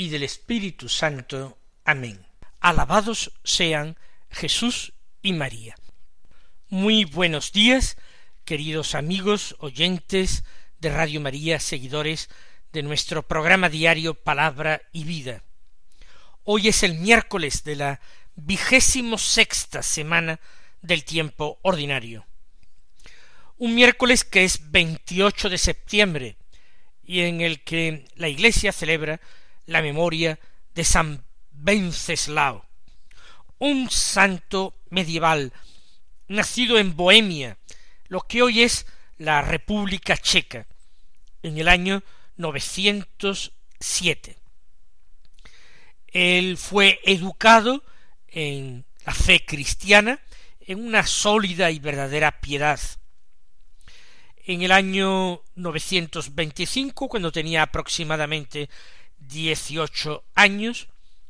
y del Espíritu Santo. Amén. Alabados sean Jesús y María. Muy buenos días, queridos amigos, oyentes de Radio María, seguidores de nuestro programa diario Palabra y Vida. Hoy es el miércoles de la vigésimo sexta semana del tiempo ordinario. Un miércoles que es 28 de septiembre, y en el que la Iglesia celebra la memoria de San Venceslao, un santo medieval nacido en Bohemia, lo que hoy es la República Checa, en el año 907. Él fue educado en la fe cristiana, en una sólida y verdadera piedad, en el año 925, cuando tenía aproximadamente dieciocho años,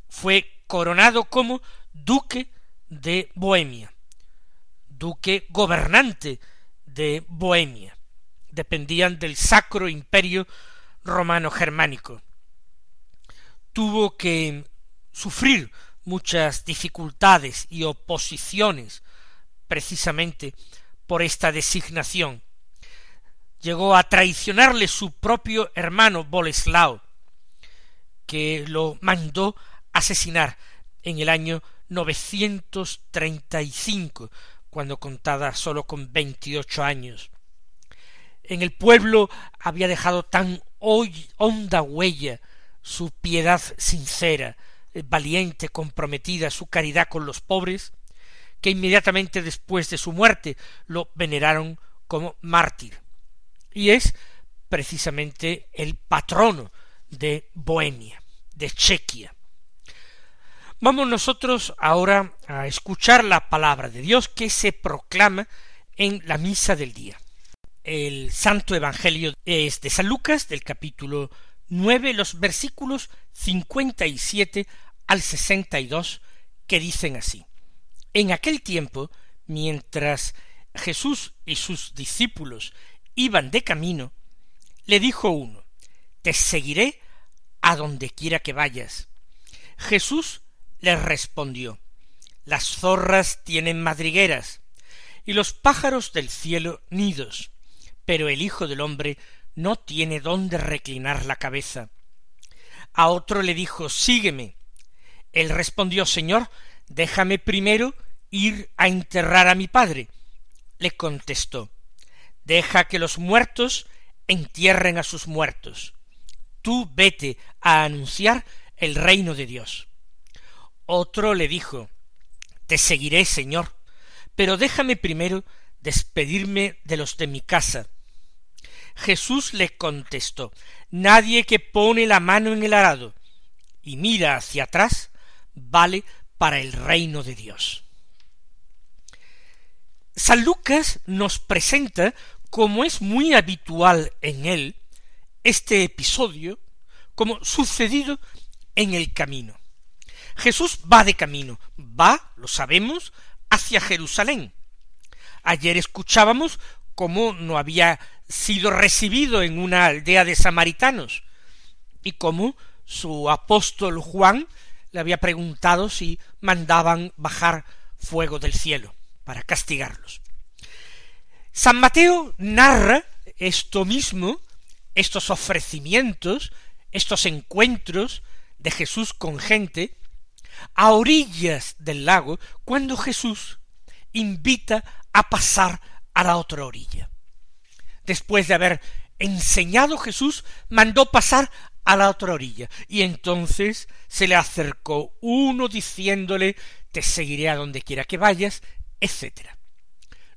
fue coronado como duque de Bohemia, duque gobernante de Bohemia. Dependían del Sacro Imperio Romano Germánico. Tuvo que sufrir muchas dificultades y oposiciones precisamente por esta designación llegó a traicionarle su propio hermano Boleslao, que lo mandó asesinar en el año 935, cuando contaba sólo con veintiocho años. En el pueblo había dejado tan honda huella su piedad sincera, valiente, comprometida, su caridad con los pobres, que inmediatamente después de su muerte lo veneraron como mártir y es precisamente el patrono de Bohemia, de Chequia. Vamos nosotros ahora a escuchar la palabra de Dios que se proclama en la misa del día. El Santo Evangelio es de San Lucas, del capítulo nueve, los versículos cincuenta y siete al sesenta y dos, que dicen así. En aquel tiempo, mientras Jesús y sus discípulos iban de camino, le dijo uno, Te seguiré a donde quiera que vayas. Jesús le respondió, Las zorras tienen madrigueras, y los pájaros del cielo nidos, pero el Hijo del hombre no tiene dónde reclinar la cabeza. A otro le dijo, Sígueme. Él respondió, Señor, déjame primero ir a enterrar a mi padre. Le contestó, Deja que los muertos entierren a sus muertos. Tú vete a anunciar el reino de Dios. Otro le dijo, Te seguiré, Señor, pero déjame primero despedirme de los de mi casa. Jesús le contestó, Nadie que pone la mano en el arado y mira hacia atrás vale para el reino de Dios. San Lucas nos presenta, como es muy habitual en él, este episodio como sucedido en el camino. Jesús va de camino, va, lo sabemos, hacia Jerusalén. Ayer escuchábamos cómo no había sido recibido en una aldea de samaritanos y cómo su apóstol Juan le había preguntado si mandaban bajar fuego del cielo para castigarlos. San Mateo narra esto mismo, estos ofrecimientos, estos encuentros de Jesús con gente, a orillas del lago, cuando Jesús invita a pasar a la otra orilla. Después de haber enseñado Jesús, mandó pasar a la otra orilla, y entonces se le acercó uno diciéndole te seguiré a donde quiera que vayas, etc.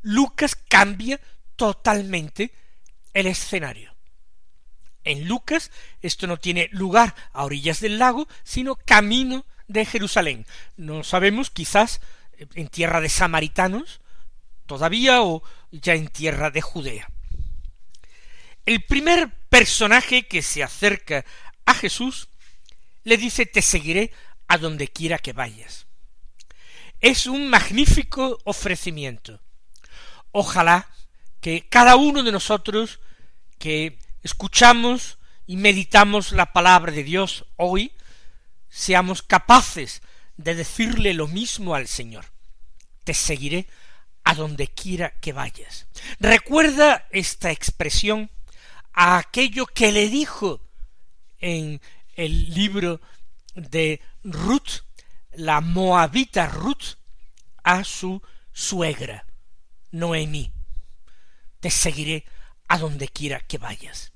Lucas cambia totalmente el escenario. En Lucas esto no tiene lugar a orillas del lago, sino camino de Jerusalén. No sabemos, quizás en tierra de samaritanos, todavía o ya en tierra de Judea. El primer personaje que se acerca a Jesús le dice te seguiré a donde quiera que vayas. Es un magnífico ofrecimiento. Ojalá que cada uno de nosotros que escuchamos y meditamos la palabra de Dios hoy, seamos capaces de decirle lo mismo al Señor. Te seguiré a donde quiera que vayas. Recuerda esta expresión a aquello que le dijo en el libro de Ruth, la moabita Ruth, a su suegra, Noemí. Te seguiré a donde quiera que vayas.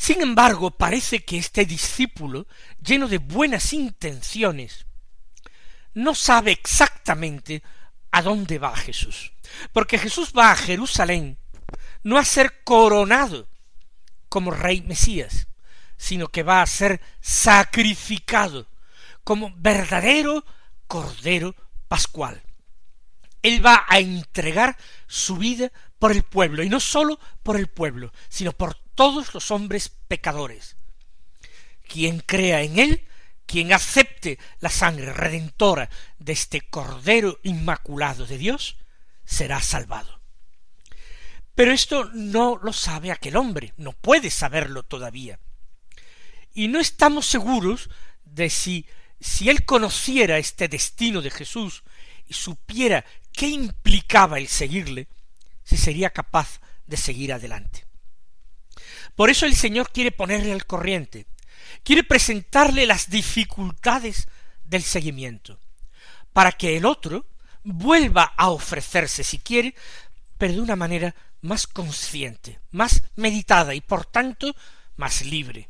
Sin embargo, parece que este discípulo, lleno de buenas intenciones, no sabe exactamente a dónde va Jesús. Porque Jesús va a Jerusalén no a ser coronado como rey Mesías, sino que va a ser sacrificado como verdadero Cordero Pascual. Él va a entregar su vida por el pueblo, y no sólo por el pueblo, sino por todos los hombres pecadores. Quien crea en él, quien acepte la sangre redentora de este Cordero Inmaculado de Dios, será salvado. Pero esto no lo sabe aquel hombre, no puede saberlo todavía. Y no estamos seguros de si, si él conociera este destino de Jesús y supiera qué implicaba el seguirle, si sería capaz de seguir adelante. Por eso el Señor quiere ponerle al corriente, quiere presentarle las dificultades del seguimiento, para que el otro vuelva a ofrecerse si quiere, pero de una manera más consciente, más meditada y por tanto más libre.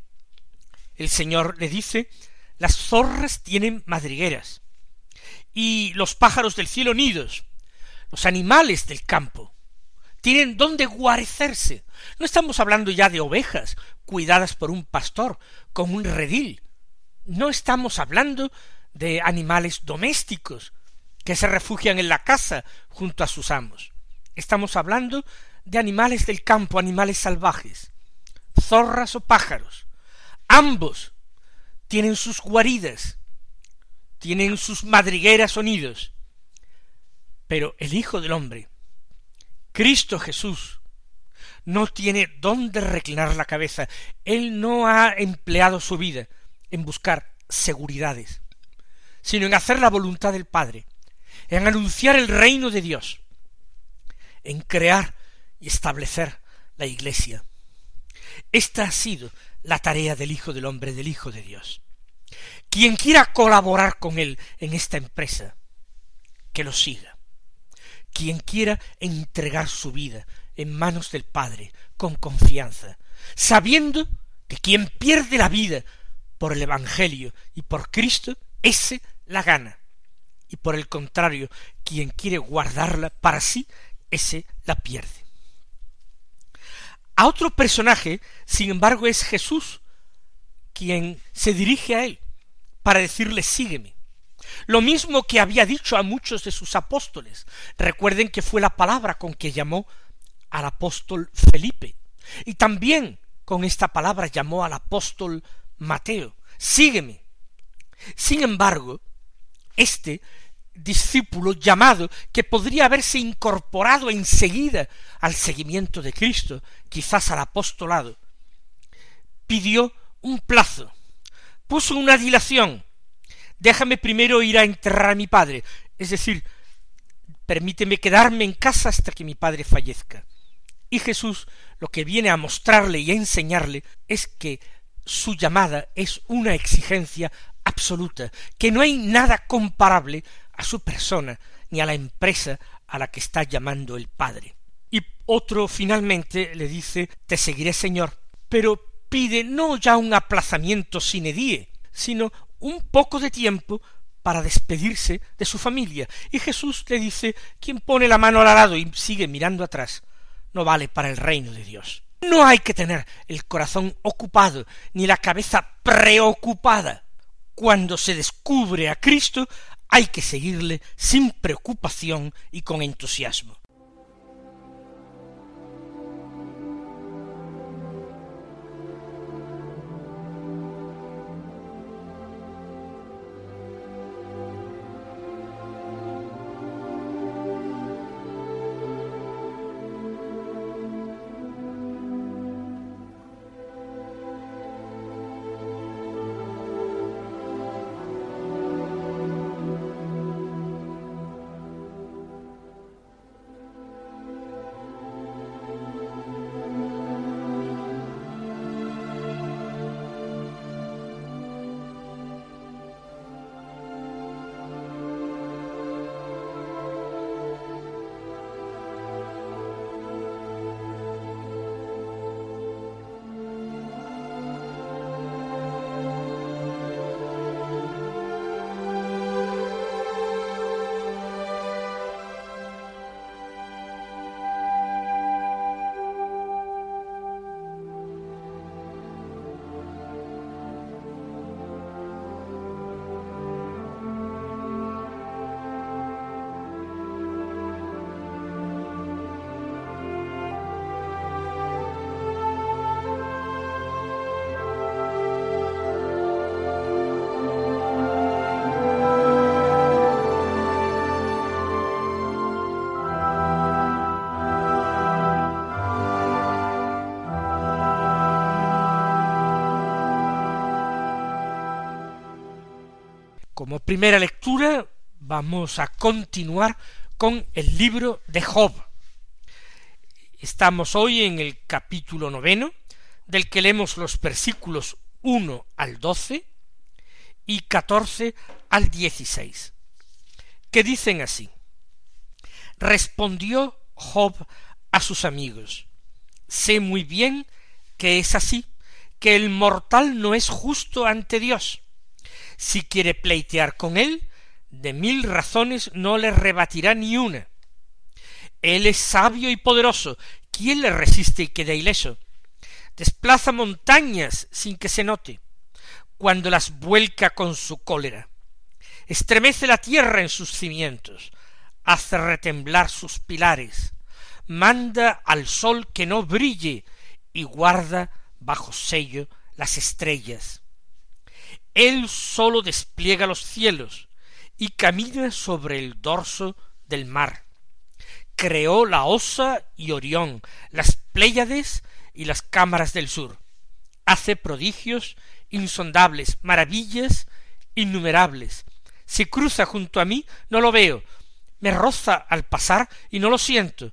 El Señor le dice las zorras tienen madrigueras y los pájaros del cielo nidos, los animales del campo tienen donde guarecerse. No estamos hablando ya de ovejas cuidadas por un pastor con un redil. No estamos hablando de animales domésticos que se refugian en la casa junto a sus amos. Estamos hablando de animales del campo, animales salvajes, zorras o pájaros. Ambos tienen sus guaridas, tienen sus madrigueras o nidos. Pero el Hijo del Hombre, Cristo Jesús, no tiene dónde reclinar la cabeza. Él no ha empleado su vida en buscar seguridades, sino en hacer la voluntad del Padre, en anunciar el reino de Dios, en crear y establecer la Iglesia. Esta ha sido la tarea del Hijo del Hombre, del Hijo de Dios. Quien quiera colaborar con él en esta empresa, que lo siga. Quien quiera entregar su vida en manos del Padre con confianza, sabiendo que quien pierde la vida por el Evangelio y por Cristo, ese la gana. Y por el contrario, quien quiere guardarla para sí, ese la pierde. A otro personaje, sin embargo, es Jesús, quien se dirige a él para decirle sígueme. Lo mismo que había dicho a muchos de sus apóstoles. Recuerden que fue la palabra con que llamó al apóstol Felipe. Y también con esta palabra llamó al apóstol Mateo. Sígueme. Sin embargo, este discípulo llamado que podría haberse incorporado enseguida al seguimiento de Cristo, quizás al apostolado, pidió un plazo, puso una dilación, déjame primero ir a enterrar a mi padre, es decir, permíteme quedarme en casa hasta que mi padre fallezca. Y Jesús lo que viene a mostrarle y a enseñarle es que su llamada es una exigencia absoluta, que no hay nada comparable a su persona ni a la empresa a la que está llamando el Padre. Y otro finalmente le dice Te seguiré, Señor, pero pide no ya un aplazamiento sine die, sino un poco de tiempo para despedirse de su familia. Y Jesús le dice quien pone la mano al lado y sigue mirando atrás, no vale para el reino de Dios. No hay que tener el corazón ocupado, ni la cabeza preocupada cuando se descubre a Cristo, hay que seguirle sin preocupación y con entusiasmo. Como primera lectura vamos a continuar con el libro de Job. Estamos hoy en el capítulo noveno, del que leemos los versículos uno al doce y catorce al dieciséis, que dicen así. Respondió Job a sus amigos, sé muy bien que es así, que el mortal no es justo ante Dios, si quiere pleitear con él, de mil razones no le rebatirá ni una. Él es sabio y poderoso. ¿Quién le resiste y queda ileso? Desplaza montañas sin que se note, cuando las vuelca con su cólera. Estremece la tierra en sus cimientos, hace retemblar sus pilares, manda al sol que no brille y guarda bajo sello las estrellas. Él solo despliega los cielos y camina sobre el dorso del mar. Creó la Osa y Orión, las Pléyades y las cámaras del sur. Hace prodigios insondables, maravillas innumerables. Si cruza junto a mí, no lo veo. Me roza al pasar y no lo siento.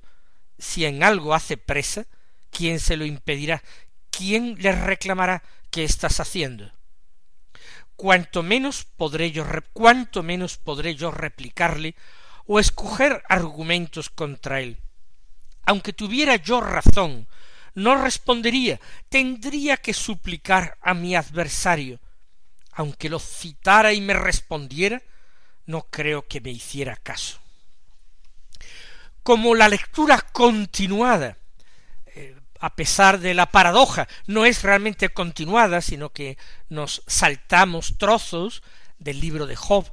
Si en algo hace presa, ¿quién se lo impedirá? ¿Quién le reclamará qué estás haciendo? Cuanto menos podré yo cuanto menos podré yo replicarle o escoger argumentos contra él. Aunque tuviera yo razón, no respondería, tendría que suplicar a mi adversario. Aunque lo citara y me respondiera, no creo que me hiciera caso. Como la lectura continuada a pesar de la paradoja, no es realmente continuada, sino que nos saltamos trozos del libro de Job,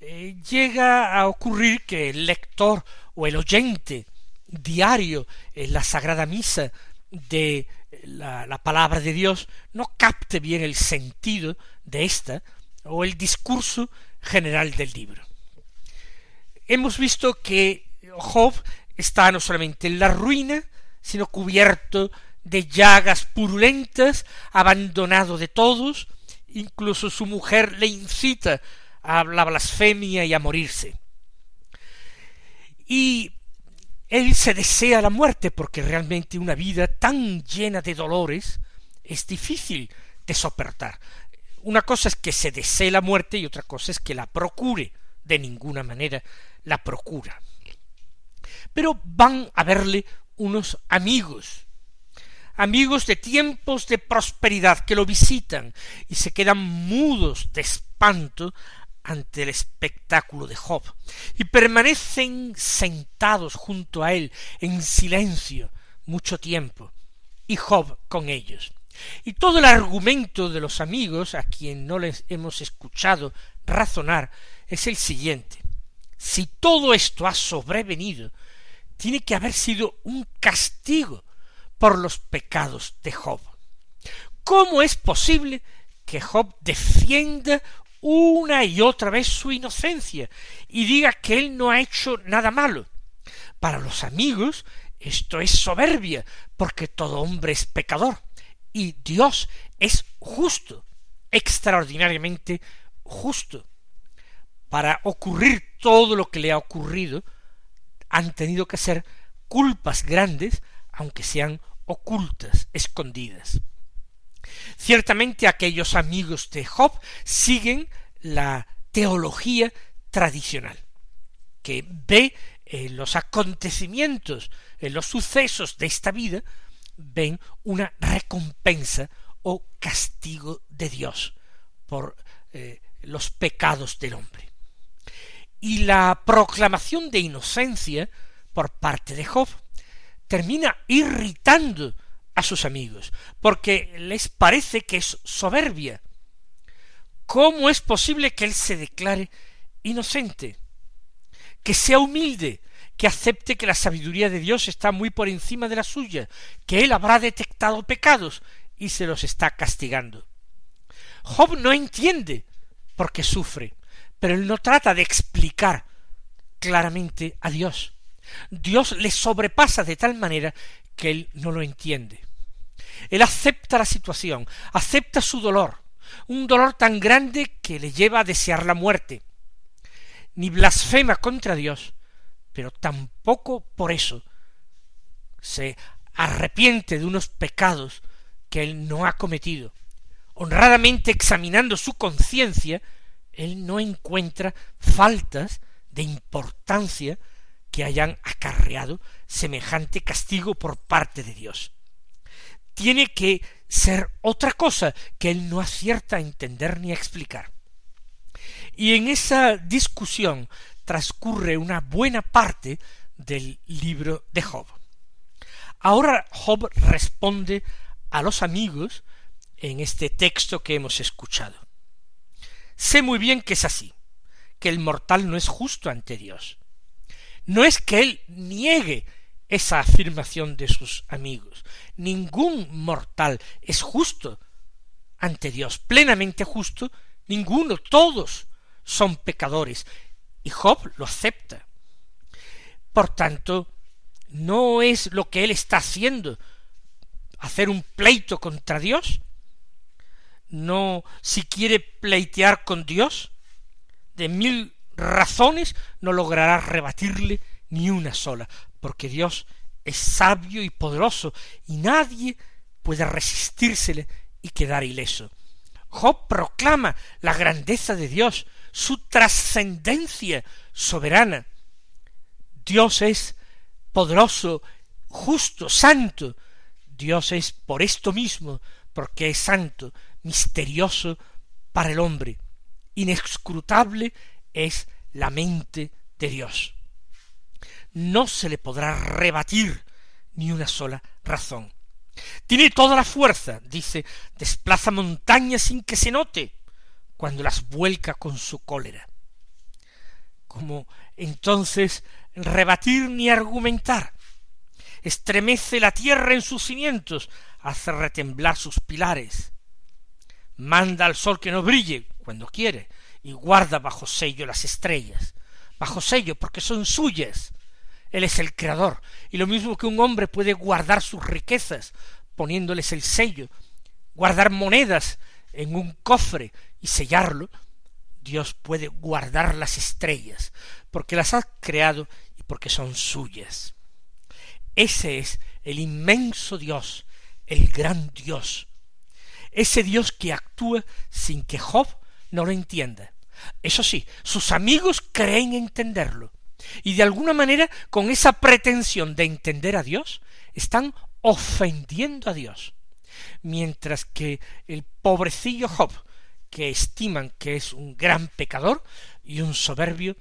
eh, llega a ocurrir que el lector o el oyente diario en la Sagrada Misa de la, la, palabra de Dios no capte bien el sentido de esta o el discurso general del libro. Hemos visto que Job está no solamente en la ruina, sino cubierto de llagas purulentas, abandonado de todos, incluso su mujer le incita a la blasfemia y a morirse. Y él se desea la muerte porque realmente una vida tan llena de dolores es difícil de soportar. Una cosa es que se desee la muerte y otra cosa es que la procure. De ninguna manera la procura. Pero van a verle unos amigos, amigos de tiempos de prosperidad que lo visitan y se quedan mudos de espanto ante el espectáculo de Job y permanecen sentados junto a él en silencio mucho tiempo y Job con ellos Y todo el argumento de los amigos, a quien no les hemos escuchado razonar, es el siguiente. Si todo esto ha sobrevenido, tiene que haber sido un castigo por los pecados de Job. ¿Cómo es posible que Job defienda una y otra vez su inocencia y diga que él no ha hecho nada malo? Para los amigos esto es soberbia, porque todo hombre es pecador y Dios es justo, extraordinariamente justo. Para ocurrir todo lo que le ha ocurrido, han tenido que ser culpas grandes, aunque sean ocultas, escondidas. Ciertamente aquellos amigos de Job siguen la teología tradicional, que ve en los acontecimientos, en los sucesos de esta vida, ven una recompensa o castigo de Dios por eh, los pecados del hombre. Y la proclamación de inocencia por parte de Job termina irritando a sus amigos, porque les parece que es soberbia. ¿Cómo es posible que él se declare inocente? Que sea humilde, que acepte que la sabiduría de Dios está muy por encima de la suya, que él habrá detectado pecados y se los está castigando. Job no entiende por qué sufre, pero él no trata de explicar claramente a Dios. Dios le sobrepasa de tal manera que él no lo entiende. Él acepta la situación, acepta su dolor, un dolor tan grande que le lleva a desear la muerte. Ni blasfema contra Dios, pero tampoco por eso se arrepiente de unos pecados que él no ha cometido. Honradamente examinando su conciencia, él no encuentra faltas de importancia que hayan acarreado semejante castigo por parte de Dios. Tiene que ser otra cosa que él no acierta a entender ni a explicar. Y en esa discusión transcurre una buena parte del libro de Job. Ahora Job responde a los amigos en este texto que hemos escuchado. Sé muy bien que es así, que el mortal no es justo ante Dios. No es que él niegue esa afirmación de sus amigos. Ningún mortal es justo ante Dios, plenamente justo, ninguno, todos son pecadores, y Job lo acepta. Por tanto, no es lo que él está haciendo hacer un pleito contra Dios, no si quiere pleitear con Dios, de mil razones no logrará rebatirle ni una sola, porque Dios es sabio y poderoso, y nadie puede resistírsele y quedar ileso. Job proclama la grandeza de Dios, su trascendencia soberana. Dios es poderoso, justo, santo. Dios es por esto mismo, porque es santo, misterioso para el hombre. Inescrutable es la mente de Dios. No se le podrá rebatir ni una sola razón. Tiene toda la fuerza, dice, desplaza montañas sin que se note, cuando las vuelca con su cólera. Como entonces rebatir ni argumentar. Estremece la tierra en sus cimientos, hace retemblar sus pilares. Manda al sol que no brille cuando quiere, y guarda bajo sello las estrellas, bajo sello porque son suyas. Él es el creador, y lo mismo que un hombre puede guardar sus riquezas poniéndoles el sello, guardar monedas en un cofre y sellarlo, Dios puede guardar las estrellas, porque las ha creado y porque son suyas. Ese es el inmenso Dios, el gran Dios, ese Dios que actúa sin que Job no lo entienda. Eso sí, sus amigos creen entenderlo. Y de alguna manera, con esa pretensión de entender a Dios, están ofendiendo a Dios. Mientras que el pobrecillo Job, que estiman que es un gran pecador y un soberbio,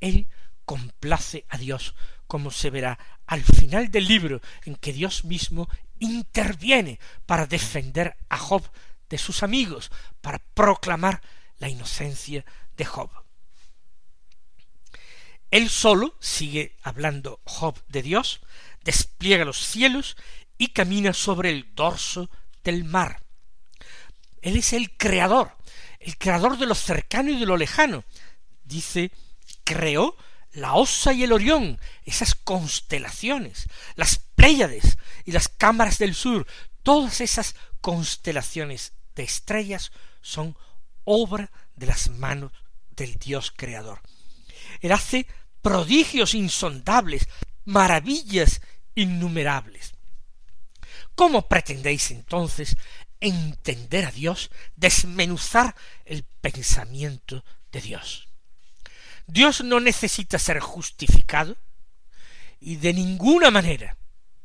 él complace a Dios, como se verá al final del libro, en que Dios mismo interviene para defender a Job de sus amigos, para proclamar la inocencia de Job. Él solo sigue hablando Job de Dios, despliega los cielos y camina sobre el dorso del mar. Él es el creador, el creador de lo cercano y de lo lejano. Dice, creó la Osa y el Orión, esas constelaciones, las Pléyades y las cámaras del sur, todas esas constelaciones de estrellas son obra de las manos del Dios creador. Él hace prodigios insondables, maravillas innumerables. ¿Cómo pretendéis entonces entender a Dios, desmenuzar el pensamiento de Dios? Dios no necesita ser justificado y de ninguna manera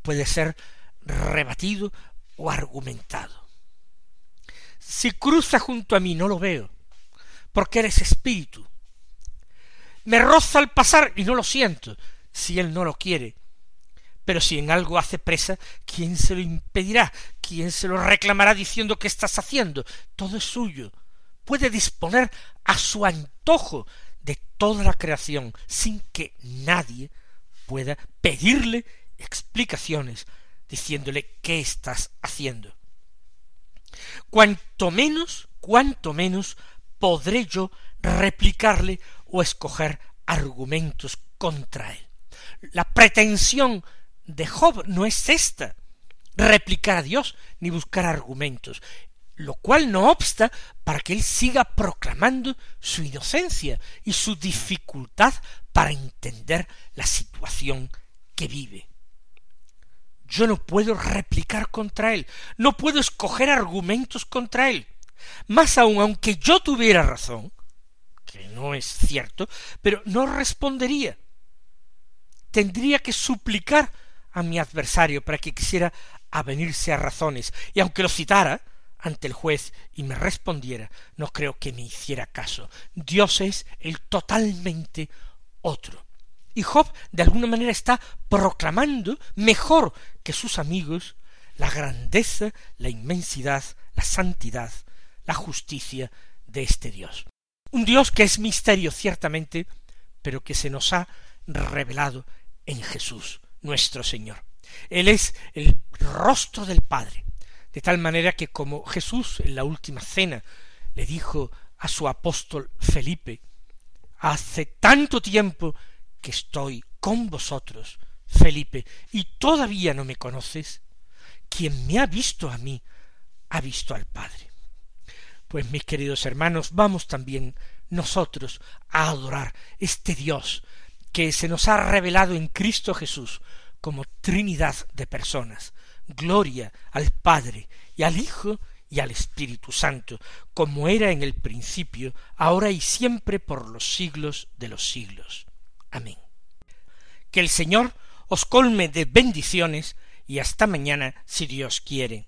puede ser rebatido o argumentado. Si cruza junto a mí no lo veo, porque eres espíritu. Me roza al pasar y no lo siento, si él no lo quiere. Pero si en algo hace presa, ¿quién se lo impedirá? ¿Quién se lo reclamará diciendo que estás haciendo? Todo es suyo. Puede disponer a su antojo de toda la creación sin que nadie pueda pedirle explicaciones diciéndole qué estás haciendo. Cuanto menos, cuanto menos podré yo replicarle o escoger argumentos contra él. La pretensión de Job no es esta, replicar a Dios ni buscar argumentos lo cual no obsta para que él siga proclamando su inocencia y su dificultad para entender la situación que vive. Yo no puedo replicar contra él, no puedo escoger argumentos contra él. Más aún, aunque yo tuviera razón, que no es cierto, pero no respondería. Tendría que suplicar a mi adversario para que quisiera avenirse a razones, y aunque lo citara, ante el juez y me respondiera, no creo que me hiciera caso. Dios es el totalmente otro. Y Job de alguna manera está proclamando mejor que sus amigos la grandeza, la inmensidad, la santidad, la justicia de este Dios. Un Dios que es misterio ciertamente, pero que se nos ha revelado en Jesús, nuestro Señor. Él es el rostro del Padre, de tal manera que como Jesús en la última cena le dijo a su apóstol Felipe, hace tanto tiempo que estoy con vosotros, Felipe, y todavía no me conoces, quien me ha visto a mí, ha visto al Padre. Pues mis queridos hermanos, vamos también nosotros a adorar este Dios que se nos ha revelado en Cristo Jesús como Trinidad de personas, gloria al Padre y al Hijo y al Espíritu Santo, como era en el principio, ahora y siempre por los siglos de los siglos. Amén. Que el Señor os colme de bendiciones y hasta mañana si Dios quiere.